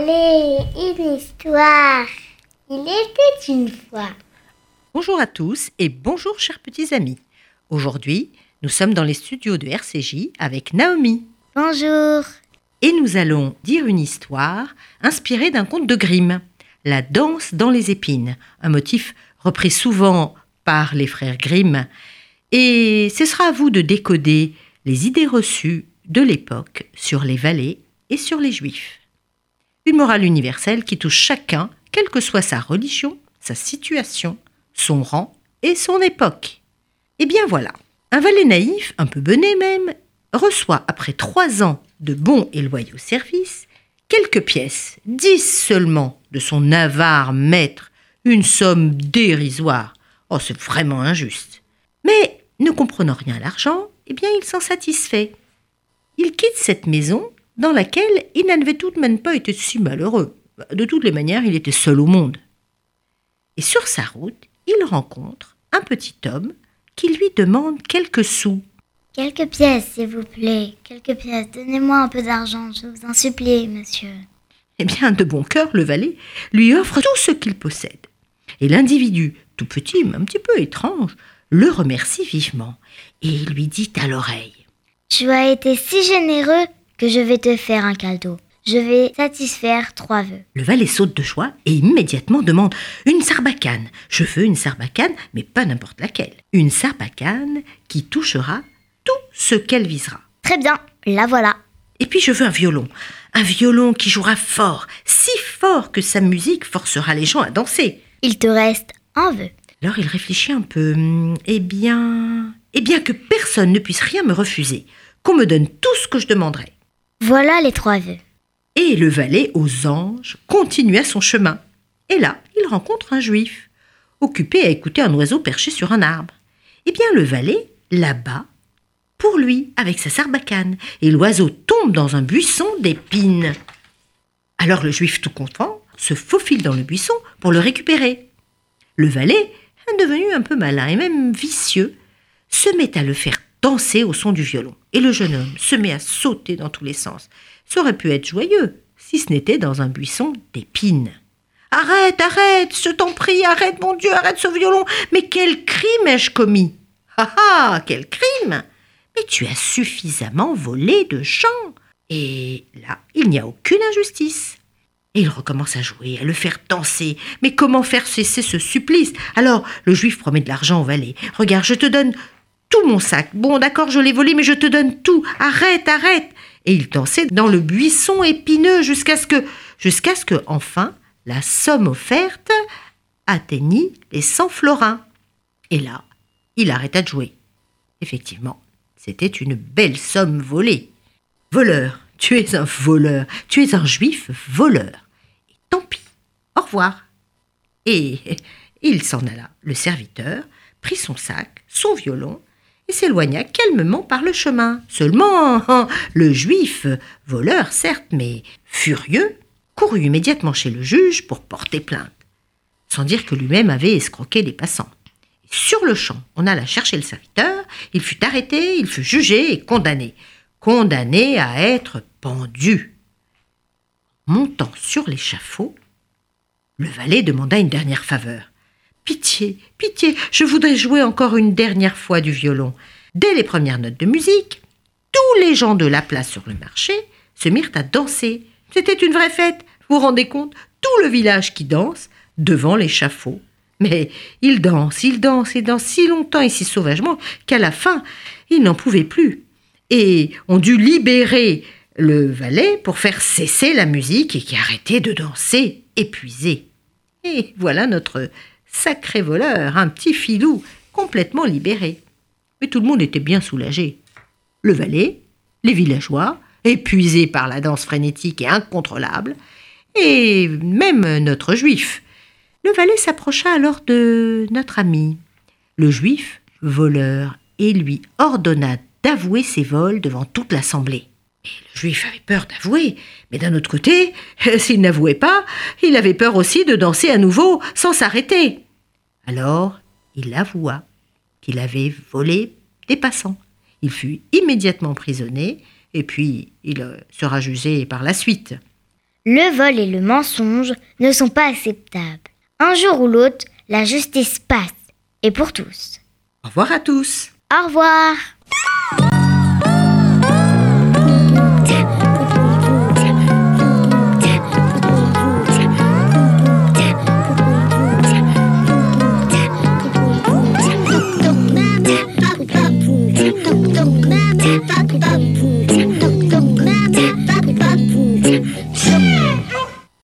Allez, allez, une histoire. Il était une fois. Bonjour à tous et bonjour chers petits amis. Aujourd'hui, nous sommes dans les studios de RCJ avec Naomi. Bonjour. Et nous allons dire une histoire inspirée d'un conte de Grimm, La danse dans les épines, un motif repris souvent par les frères Grimm. Et ce sera à vous de décoder les idées reçues de l'époque sur les Valets et sur les Juifs. Morale universelle qui touche chacun, quelle que soit sa religion, sa situation, son rang et son époque. Eh bien voilà, un valet naïf, un peu bené même, reçoit après trois ans de bons et loyaux services quelques pièces, dix seulement, de son avare maître, une somme dérisoire. Oh, c'est vraiment injuste. Mais, ne comprenant rien à l'argent, eh bien, il s'en satisfait. Il quitte cette maison dans laquelle il n'avait tout de même pas été si malheureux. De toutes les manières, il était seul au monde. Et sur sa route, il rencontre un petit homme qui lui demande quelques sous. Quelques pièces, s'il vous plaît. Quelques pièces. Donnez-moi un peu d'argent, je vous en supplie, monsieur. Eh bien, de bon cœur, le valet lui offre tout ce qu'il possède. Et l'individu, tout petit, mais un petit peu étrange, le remercie vivement et lui dit à l'oreille Tu as été si généreux que je vais te faire un cadeau. Je vais satisfaire trois vœux. Le valet saute de joie et immédiatement demande une sarbacane. Je veux une sarbacane, mais pas n'importe laquelle. Une sarbacane qui touchera tout ce qu'elle visera. Très bien, la voilà. Et puis je veux un violon. Un violon qui jouera fort, si fort que sa musique forcera les gens à danser. Il te reste un vœu. Alors il réfléchit un peu. Eh bien. Eh bien que personne ne puisse rien me refuser. Qu'on me donne tout ce que je demanderai. Voilà les trois vœux. Et le valet aux anges continua son chemin. Et là, il rencontre un juif, occupé à écouter un oiseau perché sur un arbre. Eh bien, le valet là-bas pour lui avec sa sarbacane, et l'oiseau tombe dans un buisson d'épines. Alors le juif tout content se faufile dans le buisson pour le récupérer. Le valet, devenu un peu malin et même vicieux, se met à le faire danser au son du violon, et le jeune homme se met à sauter dans tous les sens. Ça aurait pu être joyeux, si ce n'était dans un buisson d'épines. Arrête, arrête, je t'en prie, arrête, mon Dieu, arrête ce violon. Mais quel crime ai-je commis? Ah ah, quel crime Mais tu as suffisamment volé de chant. Et là, il n'y a aucune injustice. Et il recommence à jouer, à le faire danser. Mais comment faire cesser ce supplice? Alors, le juif promet de l'argent au valet. Regarde, je te donne tout mon sac. Bon, d'accord, je l'ai volé, mais je te donne tout. Arrête, arrête. Et il dansait dans le buisson épineux jusqu'à ce que, jusqu'à ce que, enfin, la somme offerte atteignit les 100 florins. Et là, il arrêta de jouer. Effectivement, c'était une belle somme volée. Voleur, tu es un voleur, tu es un juif voleur. Et tant pis, au revoir. Et il s'en alla. Le serviteur prit son sac, son violon, s'éloigna calmement par le chemin. Seulement, le juif, voleur certes, mais furieux, courut immédiatement chez le juge pour porter plainte, sans dire que lui-même avait escroqué les passants. Sur le champ, on alla chercher le serviteur, il fut arrêté, il fut jugé et condamné. Condamné à être pendu. Montant sur l'échafaud, le valet demanda une dernière faveur. Pitié, pitié, je voudrais jouer encore une dernière fois du violon. Dès les premières notes de musique, tous les gens de la place sur le marché se mirent à danser. C'était une vraie fête, vous vous rendez compte Tout le village qui danse devant l'échafaud. Mais il danse, il danse, il danse si longtemps et si sauvagement qu'à la fin, il n'en pouvait plus. Et on dut libérer le valet pour faire cesser la musique et qui arrêtait de danser, épuisé. Et voilà notre sacré voleur, un petit filou, complètement libéré. Mais tout le monde était bien soulagé. Le valet, les villageois, épuisés par la danse frénétique et incontrôlable, et même notre juif. Le valet s'approcha alors de notre ami, le juif voleur, et lui ordonna d'avouer ses vols devant toute l'assemblée. Le juif avait peur d'avouer, mais d'un autre côté, s'il n'avouait pas, il avait peur aussi de danser à nouveau sans s'arrêter. Alors il avoua qu'il avait volé des passants. Il fut immédiatement emprisonné et puis il euh, sera jugé par la suite. Le vol et le mensonge ne sont pas acceptables. Un jour ou l'autre, la justice passe, et pour tous. Au revoir à tous. Au revoir